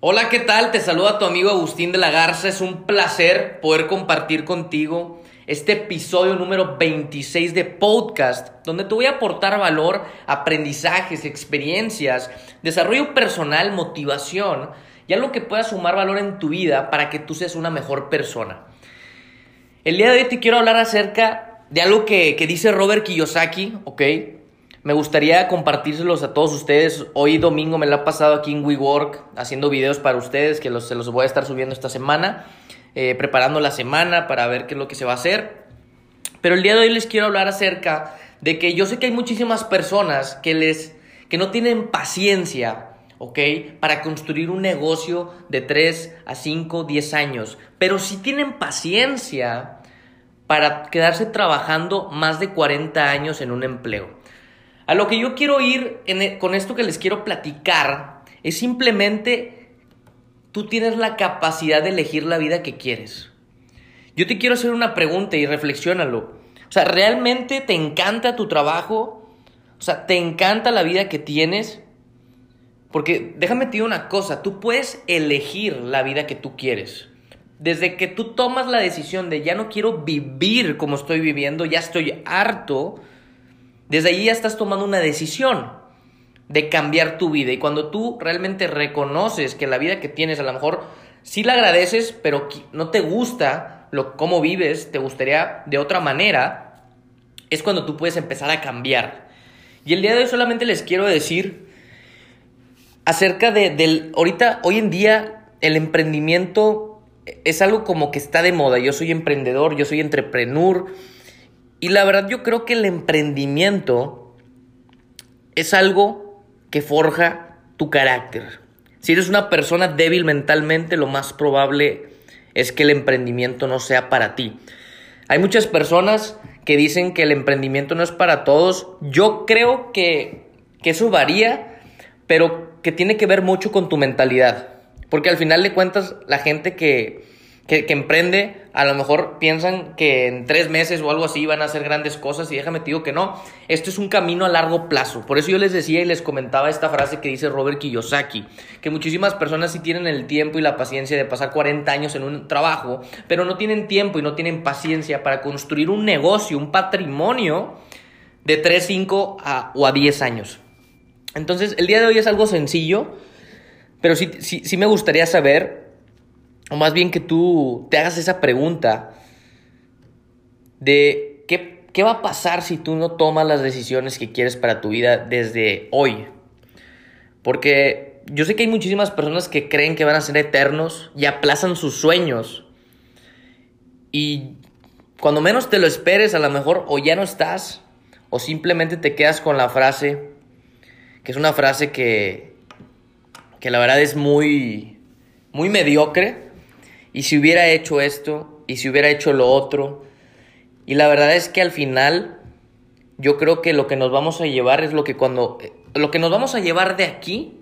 Hola, ¿qué tal? Te saluda tu amigo Agustín de la Garza. Es un placer poder compartir contigo este episodio número 26 de podcast, donde te voy a aportar valor, aprendizajes, experiencias, desarrollo personal, motivación y algo que pueda sumar valor en tu vida para que tú seas una mejor persona. El día de hoy te quiero hablar acerca de algo que, que dice Robert Kiyosaki, ¿ok? Me gustaría compartírselos a todos ustedes. Hoy domingo me lo ha pasado aquí en WeWork haciendo videos para ustedes que los, se los voy a estar subiendo esta semana, eh, preparando la semana para ver qué es lo que se va a hacer. Pero el día de hoy les quiero hablar acerca de que yo sé que hay muchísimas personas que, les, que no tienen paciencia. Para construir un negocio de 3 a 5, 10 años, pero sí tienen paciencia para quedarse trabajando más de 40 años en un empleo. A lo que yo quiero ir e, con esto que les quiero platicar es simplemente tú tienes la capacidad de elegir la vida que quieres. Yo te quiero hacer una pregunta y reflexiónalo. O sea, ¿realmente te encanta tu trabajo? O sea, ¿te encanta la vida que tienes? Porque déjame te digo una cosa, tú puedes elegir la vida que tú quieres. Desde que tú tomas la decisión de ya no quiero vivir como estoy viviendo, ya estoy harto, desde ahí ya estás tomando una decisión de cambiar tu vida. Y cuando tú realmente reconoces que la vida que tienes a lo mejor sí la agradeces, pero no te gusta lo, cómo vives, te gustaría de otra manera, es cuando tú puedes empezar a cambiar. Y el día de hoy solamente les quiero decir acerca de, del, ahorita, hoy en día, el emprendimiento es algo como que está de moda. Yo soy emprendedor, yo soy entrepreneur y la verdad yo creo que el emprendimiento es algo que forja tu carácter. Si eres una persona débil mentalmente, lo más probable es que el emprendimiento no sea para ti. Hay muchas personas que dicen que el emprendimiento no es para todos. Yo creo que, que eso varía, pero que tiene que ver mucho con tu mentalidad. Porque al final de cuentas, la gente que, que, emprende, a lo mejor piensan que en tres meses o algo así van a hacer grandes cosas y déjame te digo que no, esto es un camino a largo plazo. Por eso yo les decía y les comentaba esta frase que dice Robert Kiyosaki, que muchísimas personas sí tienen el tiempo y la paciencia de pasar 40 años en un trabajo, pero no tienen tiempo y no tienen paciencia para construir un negocio, un patrimonio de 3, 5 o a 10 años. Entonces, el día de hoy es algo sencillo, pero sí, sí, sí me gustaría saber o más bien que tú te hagas esa pregunta de qué, qué va a pasar si tú no tomas las decisiones que quieres para tu vida desde hoy. Porque yo sé que hay muchísimas personas que creen que van a ser eternos y aplazan sus sueños. Y cuando menos te lo esperes, a lo mejor o ya no estás, o simplemente te quedas con la frase, que es una frase que, que la verdad es muy, muy mediocre, y si hubiera hecho esto, y si hubiera hecho lo otro. Y la verdad es que al final yo creo que lo que nos vamos a llevar es lo que cuando eh, lo que nos vamos a llevar de aquí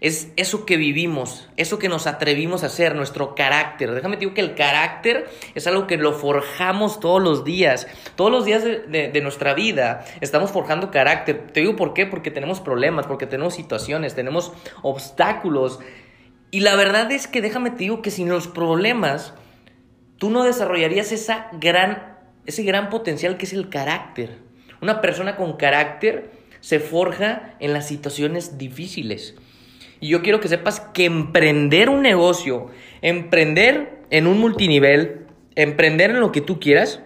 es eso que vivimos, eso que nos atrevimos a hacer, nuestro carácter. Déjame decir que el carácter es algo que lo forjamos todos los días. Todos los días de, de, nuestra vida estamos forjando carácter. Te digo por qué, porque tenemos problemas, porque tenemos situaciones, tenemos obstáculos y la verdad es que déjame te digo que sin los problemas, tú no desarrollarías esa gran, ese gran potencial que es el carácter. Una persona con carácter se forja en las situaciones difíciles. Y yo quiero que sepas que emprender un negocio, emprender en un multinivel, emprender en lo que tú quieras,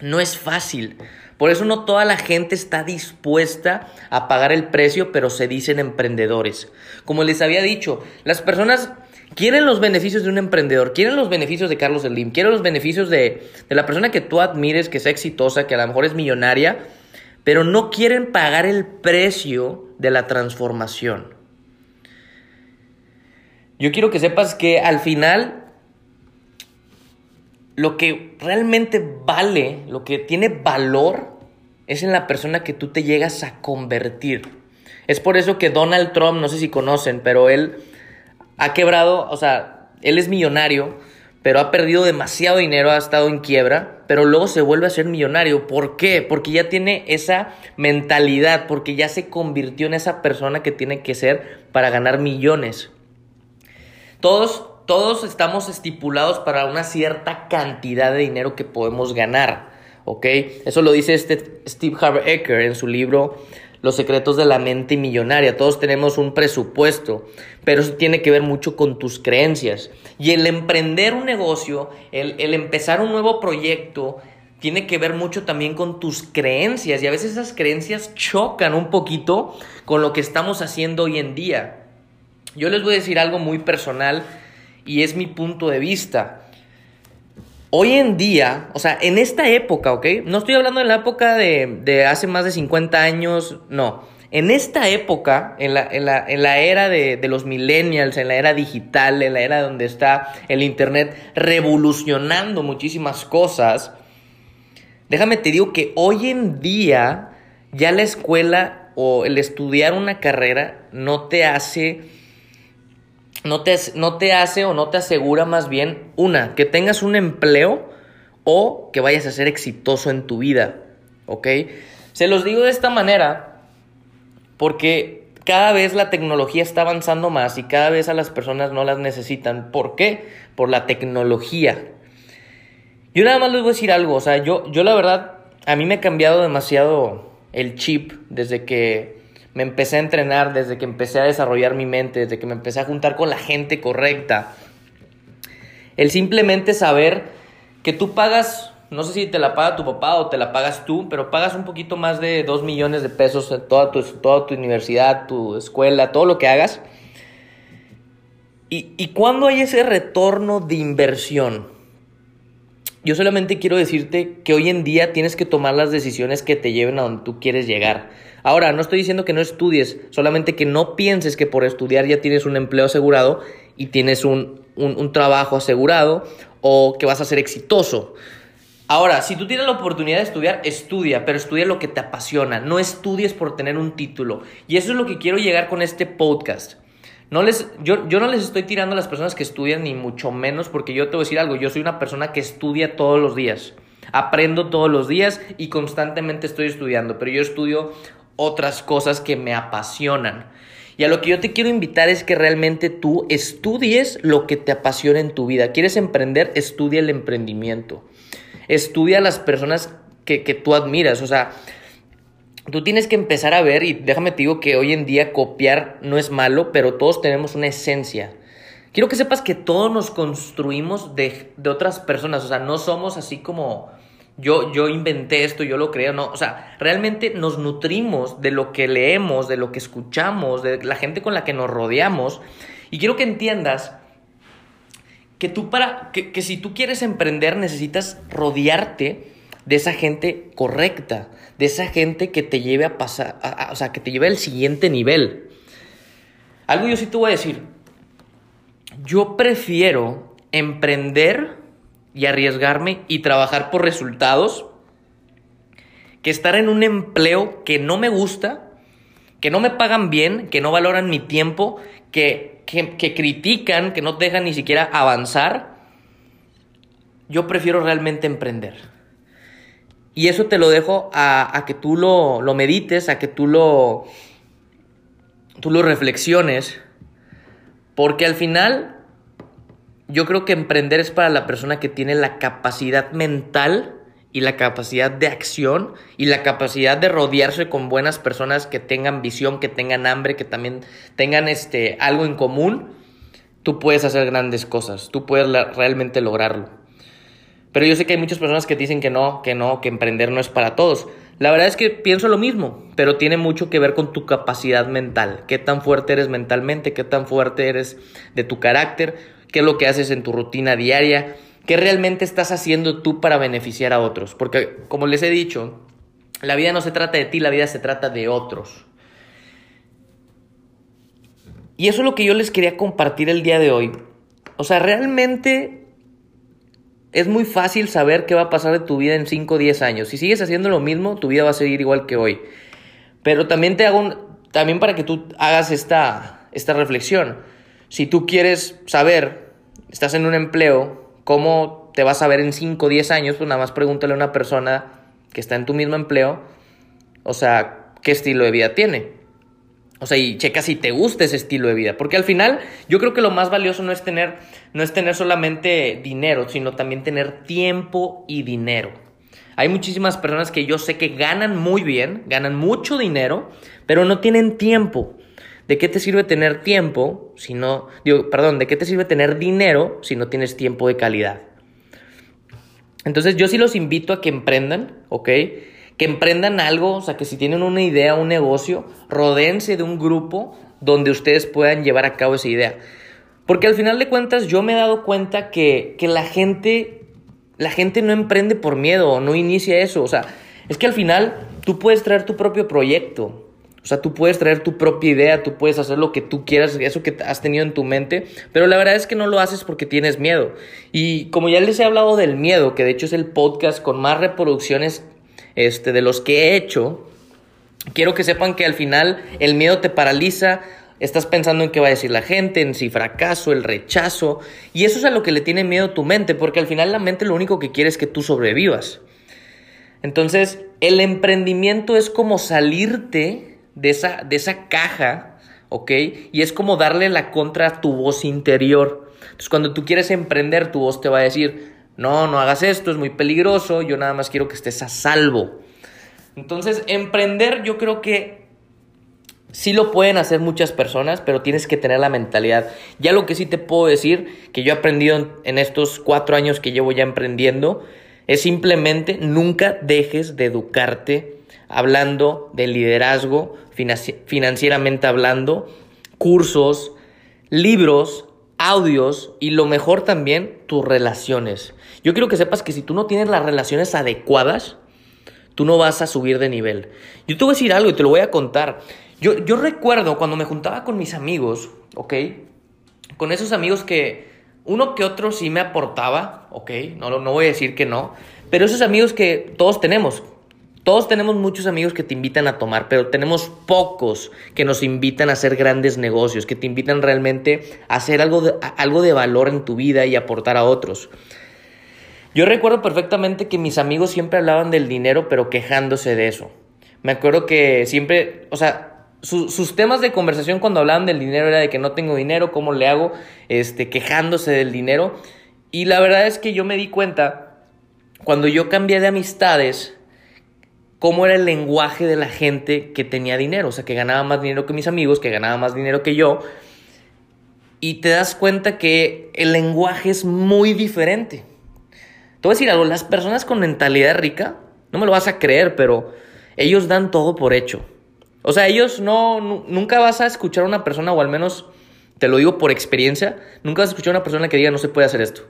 no es fácil. Por eso no toda la gente está dispuesta a pagar el precio, pero se dicen emprendedores. Como les había dicho, las personas quieren los beneficios de un emprendedor, quieren los beneficios de Carlos Slim, quieren los beneficios de, de la persona que tú admires, que sea exitosa, que a lo mejor es millonaria, pero no quieren pagar el precio de la transformación. Yo quiero que sepas que al final lo que realmente vale, lo que tiene valor, es en la persona que tú te llegas a convertir. Es por eso que Donald Trump, no sé si conocen, pero él ha quebrado, o sea, él es millonario, pero ha perdido demasiado dinero, ha estado en quiebra, pero luego se vuelve a ser millonario. ¿Por qué? Porque ya tiene esa mentalidad, porque ya se convirtió en esa persona que tiene que ser para ganar millones. Todos, todos estamos estipulados para una cierta cantidad de dinero que podemos ganar. ¿Ok? Eso lo dice este Steve Harvey Ecker en su libro Los secretos de la mente millonaria. Todos tenemos un presupuesto, pero eso tiene que ver mucho con tus creencias. Y el emprender un negocio, el, el empezar un nuevo proyecto, tiene que ver mucho también con tus creencias y a veces esas creencias chocan un poquito con lo que estamos haciendo hoy en día. Yo les voy a decir algo muy personal y es mi punto de vista. Hoy en día, o sea, en esta época, ¿ok? No estoy hablando de la época de, hace más de 50 años, no. En esta época, en la, en la, era de, de, los millennials, en la era digital, en la era donde está el Internet revolucionando muchísimas cosas, Déjame te digo que hoy en día ya la escuela o el estudiar una carrera no te hace no te, no te hace o no te asegura más bien una, que tengas un empleo o que vayas a ser exitoso en tu vida, ¿ok? Se los digo de esta manera porque cada vez la tecnología está avanzando más y cada vez a las personas no las necesitan. ¿Por qué? Por la tecnología. Yo nada más les voy a decir algo, o sea, yo, yo la verdad, a mí me ha cambiado demasiado el chip desde que me empecé a entrenar, desde que empecé a desarrollar mi mente, desde que me empecé a juntar con la gente correcta. El simplemente saber que tú pagas, no sé si te la paga tu papá o te la pagas tú, pero pagas un poquito más de 2 millones de pesos en toda tu, toda tu universidad, tu escuela, todo lo que hagas. ¿Y, y cuándo hay ese retorno de inversión? Yo solamente quiero decirte que hoy en día tienes que tomar las decisiones que te lleven a donde tú quieres llegar. Ahora, no estoy diciendo que no estudies, solamente que no pienses que por estudiar ya tienes un empleo asegurado y tienes un, trabajo asegurado o que vas a ser exitoso. Ahora, si tú tienes la oportunidad de estudiar, estudia, pero estudia lo que te apasiona, no estudies por tener un título. Y eso es lo que quiero llegar con este podcast. No les, yo, yo no les estoy tirando a las personas que estudian, ni mucho menos, porque yo te voy a decir algo, yo soy una persona que estudia todos los días. Aprendo todos los días y constantemente estoy estudiando, pero yo estudio otras cosas que me apasionan. Y a lo que yo te quiero invitar es que realmente tú estudies lo que te apasiona en tu vida. ¿Quieres emprender? Estudia el emprendimiento. Estudia a las personas que, que tú admiras. O sea, tú tienes que empezar a ver, y déjame te digo que hoy en día copiar no es malo, pero todos tenemos una esencia. Quiero que sepas que todos nos construimos de, otras personas, o sea, no somos así como yo, yo inventé esto, yo lo creo, no, o sea, realmente nos nutrimos de lo que leemos, de lo que escuchamos, de la gente con la que nos rodeamos, y quiero que entiendas que tú para, que, que si tú quieres emprender necesitas rodearte de esa gente correcta, de esa gente que te lleve a pasar, o sea, que te lleve al siguiente nivel. Algo yo sí te voy a decir. Yo prefiero emprender y arriesgarme y trabajar por resultados que estar en un empleo que no me gusta, que no me pagan bien, que no valoran mi tiempo, que, que, que critican, que no dejan ni siquiera avanzar. Yo prefiero realmente emprender. Y eso te lo dejo a, que tú lo, medites, a que tú lo, tú lo reflexiones. Porque al final yo creo que emprender es para la persona que tiene la capacidad mental y la capacidad de acción y la capacidad de rodearse con buenas personas que tengan visión, que tengan hambre, que también tengan este, algo en común, tú puedes hacer grandes cosas, tú puedes realmente lograrlo. Pero yo sé que hay muchas personas que dicen que no, que no, que emprender no es para todos. La verdad es que pienso lo mismo, pero tiene mucho que ver con tu capacidad mental. Qué tan fuerte eres mentalmente, qué tan fuerte eres de tu carácter, qué es lo que haces en tu rutina diaria, qué realmente estás haciendo tú para beneficiar a otros. Porque, como les he dicho, la vida no se trata de ti, la vida se trata de otros. Y eso es lo que yo les quería compartir el día de hoy. O sea, realmente es muy fácil saber qué va a pasar de tu vida en 5 o 10 años. Si sigues haciendo lo mismo, tu vida va a seguir igual que hoy. Pero también te hago también para que tú hagas esta, esta reflexión. Si tú quieres saber, estás en un empleo, cómo te vas a ver en 5 o 10 años, pues nada más pregúntale a una persona que está en tu mismo empleo, o sea, qué estilo de vida tiene. O sea, y checa si te gusta ese estilo de vida. Porque al final, yo creo que lo más valioso no es tener, no es tener solamente dinero, sino también tener tiempo y dinero. Hay muchísimas personas que yo sé que ganan muy bien, ganan mucho dinero, pero no tienen tiempo. ¿De qué te sirve tener tiempo si no, digo, perdón, de qué te sirve tener dinero si no tienes tiempo de calidad? Entonces yo sí los invito a que emprendan, ¿ok? Que emprendan algo, o sea, que si tienen una idea, un negocio, rodeense de un grupo donde ustedes puedan llevar a cabo esa idea. Porque al final de cuentas yo me he dado cuenta que, que la gente, la gente no emprende por miedo no inicia eso. O sea, es que al final tú puedes traer tu propio proyecto. O sea, tú puedes traer tu propia idea, tú puedes hacer lo que tú quieras, eso que has tenido en tu mente, pero la verdad es que no lo haces porque tienes miedo. Y como ya les he hablado del miedo, que de hecho es el podcast con más reproducciones este, de los que he hecho, quiero que sepan que al final el miedo te paraliza, estás pensando en qué va a decir la gente, en si fracaso, el rechazo, y eso es a lo que le tiene miedo tu mente, porque al final la mente lo único que quiere es que tú sobrevivas. Entonces, el emprendimiento es como salirte de esa, de esa caja, ¿ok? Y es como darle la contra a tu voz interior. Entonces, cuando tú quieres emprender, tu voz te va a decir, no, no hagas esto, es muy peligroso, yo nada más quiero que estés a salvo. Entonces, emprender yo creo que sí lo pueden hacer muchas personas, pero tienes que tener la mentalidad. Ya lo que sí te puedo decir, que yo he aprendido en estos cuatro años que llevo ya emprendiendo, es simplemente nunca dejes de educarte hablando de liderazgo, financieramente hablando, cursos, libros, audios y lo mejor también, tus relaciones. Yo quiero que sepas que si tú no tienes las relaciones adecuadas, tú no vas a subir de nivel. Yo te voy a decir algo y te lo voy a contar. Yo, yo recuerdo cuando me juntaba con mis amigos, ¿ok? Con esos amigos que uno que otro sí me aportaba, ¿ok? No, no voy a decir que no, pero esos amigos que todos tenemos, todos tenemos muchos amigos que te invitan a tomar, pero tenemos pocos que nos invitan a hacer grandes negocios, que te invitan realmente a hacer algo de, algo de valor en tu vida y aportar a otros. Yo recuerdo perfectamente que mis amigos siempre hablaban del dinero, pero quejándose de eso. Me acuerdo que siempre, o sea, sus temas de conversación cuando hablaban del dinero era de que no tengo dinero, cómo le hago, este, quejándose del dinero. Y la verdad es que yo me di cuenta, cuando yo cambié de amistades, cómo era el lenguaje de la gente que tenía dinero, o sea, que ganaba más dinero que mis amigos, que ganaba más dinero que yo. Y te das cuenta que el lenguaje es muy diferente. Te voy a decir algo, las personas con mentalidad rica, no me lo vas a creer, pero ellos dan todo por hecho. O sea, ellos no, nunca vas a escuchar a una persona, o al menos te lo digo por experiencia, nunca vas a escuchar a una persona que diga no se puede hacer esto.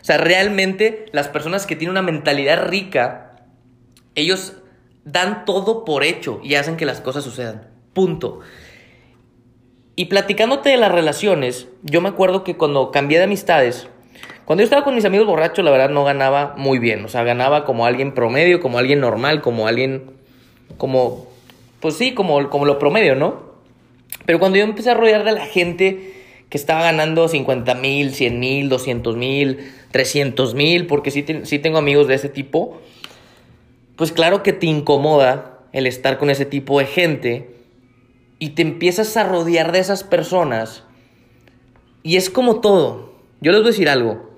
O sea, realmente las personas que tienen una mentalidad rica, ellos dan todo por hecho y hacen que las cosas sucedan. Punto. Y platicándote de las relaciones, yo me acuerdo que cuando cambié de amistades, cuando yo estaba con mis amigos borrachos, la verdad no ganaba muy bien. O sea, ganaba como alguien promedio, como alguien normal, como alguien, como, pues sí, como, como lo promedio, ¿no? Pero cuando yo empecé a rodear de la gente que estaba ganando 50 mil, 100 mil, 200 mil, 300 mil, porque sí, sí tengo amigos de ese tipo, pues claro que te incomoda el estar con ese tipo de gente y te empiezas a rodear de esas personas y es como todo. Yo les voy a decir algo.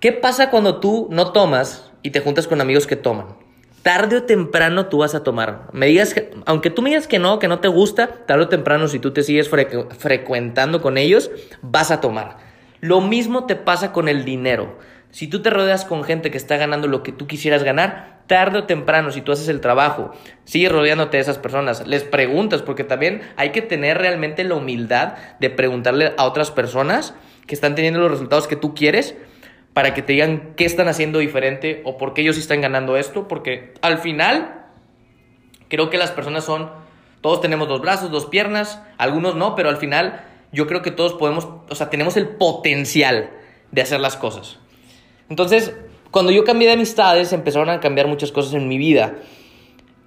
¿Qué pasa cuando tú no tomas y te juntas con amigos que toman? Tarde o temprano tú vas a tomar. Me digas que, aunque tú me digas que no, que no te gusta, tarde o temprano si tú te sigues frecuentando con ellos, vas a tomar. Lo mismo te pasa con el dinero. Si tú te rodeas con gente que está ganando lo que tú quisieras ganar, tarde o temprano, si tú haces el trabajo, sigues rodeándote de esas personas, les preguntas, porque también hay que tener realmente la humildad de preguntarle a otras personas que están teniendo los resultados que tú quieres para que te digan qué están haciendo diferente o por qué ellos están ganando esto, porque al final creo que las personas son, todos tenemos dos brazos, dos piernas, algunos no, pero al final yo creo que todos podemos, o sea, tenemos el potencial de hacer las cosas. Entonces, cuando yo cambié de amistades, empezaron a cambiar muchas cosas en mi vida,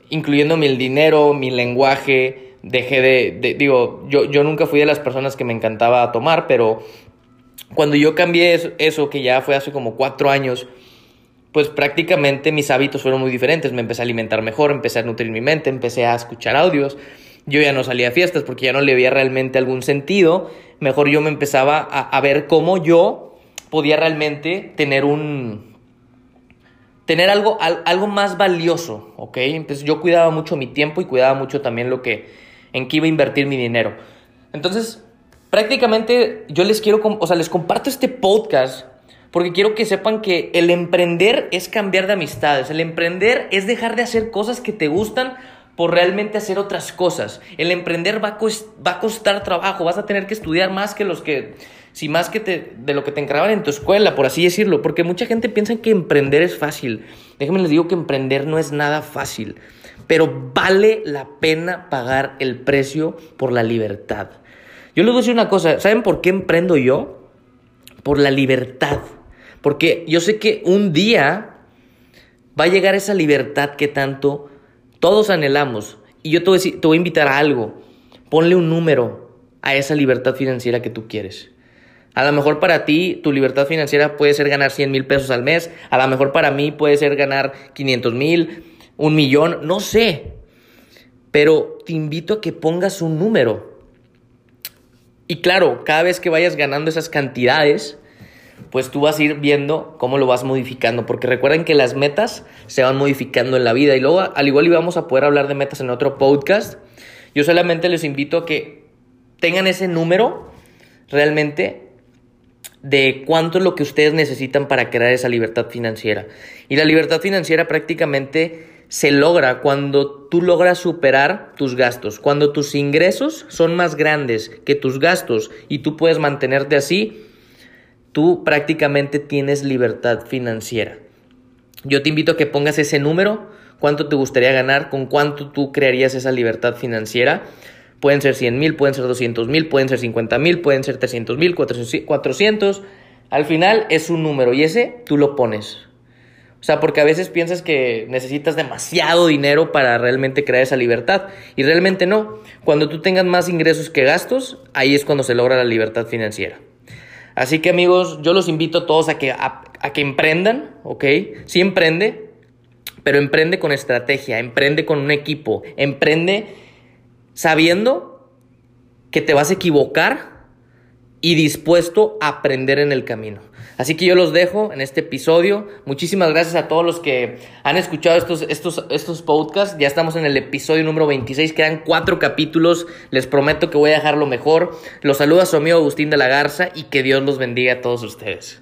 incluyéndome el dinero, mi lenguaje, dejé de, digo, yo, yo nunca fui de las personas que me encantaba tomar, pero cuando yo cambié eso, que ya fue hace como cuatro años, pues prácticamente mis hábitos fueron muy diferentes. Me empecé a alimentar mejor, empecé a nutrir mi mente, empecé a escuchar audios. yo ya no salía a fiestas porque ya no le veía realmente algún sentido. Mejor yo me empezaba a, ver cómo yo podía realmente tener un... Tener algo, algo más valioso, ¿ok? Entonces yo cuidaba mucho mi tiempo y cuidaba mucho también lo que, en qué iba a invertir mi dinero. Entonces, prácticamente yo les quiero, o sea, les comparto este podcast porque quiero que sepan que el emprender es cambiar de amistades, el emprender es dejar de hacer cosas que te gustan por realmente hacer otras cosas. El emprender va a, costar trabajo, vas a tener que estudiar más que los que, si más que te, de lo que te encargaban en tu escuela, por así decirlo, porque mucha gente piensa que emprender es fácil. Déjenme les digo que emprender no es nada fácil, pero vale la pena pagar el precio por la libertad. Yo les voy a decir una cosa, ¿saben por qué emprendo yo? Por la libertad. Porque yo sé que un día va a llegar esa libertad que tanto todos anhelamos. Y yo te voy, a invitar a algo. Ponle un número a esa libertad financiera que tú quieres. A lo mejor para ti tu libertad financiera puede ser ganar 100 mil pesos al mes. A lo mejor para mí puede ser ganar 500 mil, un millón, no sé. Pero te invito a que pongas un número. Y claro, cada vez que vayas ganando esas cantidades, pues tú vas a ir viendo cómo lo vas modificando, porque recuerden que las metas se van modificando en la vida y luego al igual íbamos a poder hablar de metas en otro podcast. Yo solamente les invito a que tengan ese número realmente de cuánto es lo que ustedes necesitan para crear esa libertad financiera. Y la libertad financiera prácticamente se logra cuando tú logras superar tus gastos, cuando tus ingresos son más grandes que tus gastos y tú puedes mantenerte así tú prácticamente tienes libertad financiera. Yo te invito a que pongas ese número, cuánto te gustaría ganar, con cuánto tú crearías esa libertad financiera. Pueden ser 100 mil, pueden ser 200 mil, pueden ser 50 mil, pueden ser 300 mil, 400. Al final es un número y ese tú lo pones. O sea, porque a veces piensas que necesitas demasiado dinero para realmente crear esa libertad. Y realmente no. Cuando tú tengas más ingresos que gastos, ahí es cuando se logra la libertad financiera. Así que amigos, yo los invito a todos a que, a, que emprendan, ¿ok? Sí emprende, pero emprende con estrategia, emprende con un equipo, emprende sabiendo que te vas a equivocar y dispuesto a aprender en el camino. Así que yo los dejo en este episodio. Muchísimas gracias a todos los que han escuchado estos, estos, estos podcasts. Ya estamos en el episodio número 26. Quedan cuatro capítulos. Les prometo que voy a dejar lo mejor. Los saluda su amigo Agustín de la Garza y que Dios los bendiga a todos ustedes.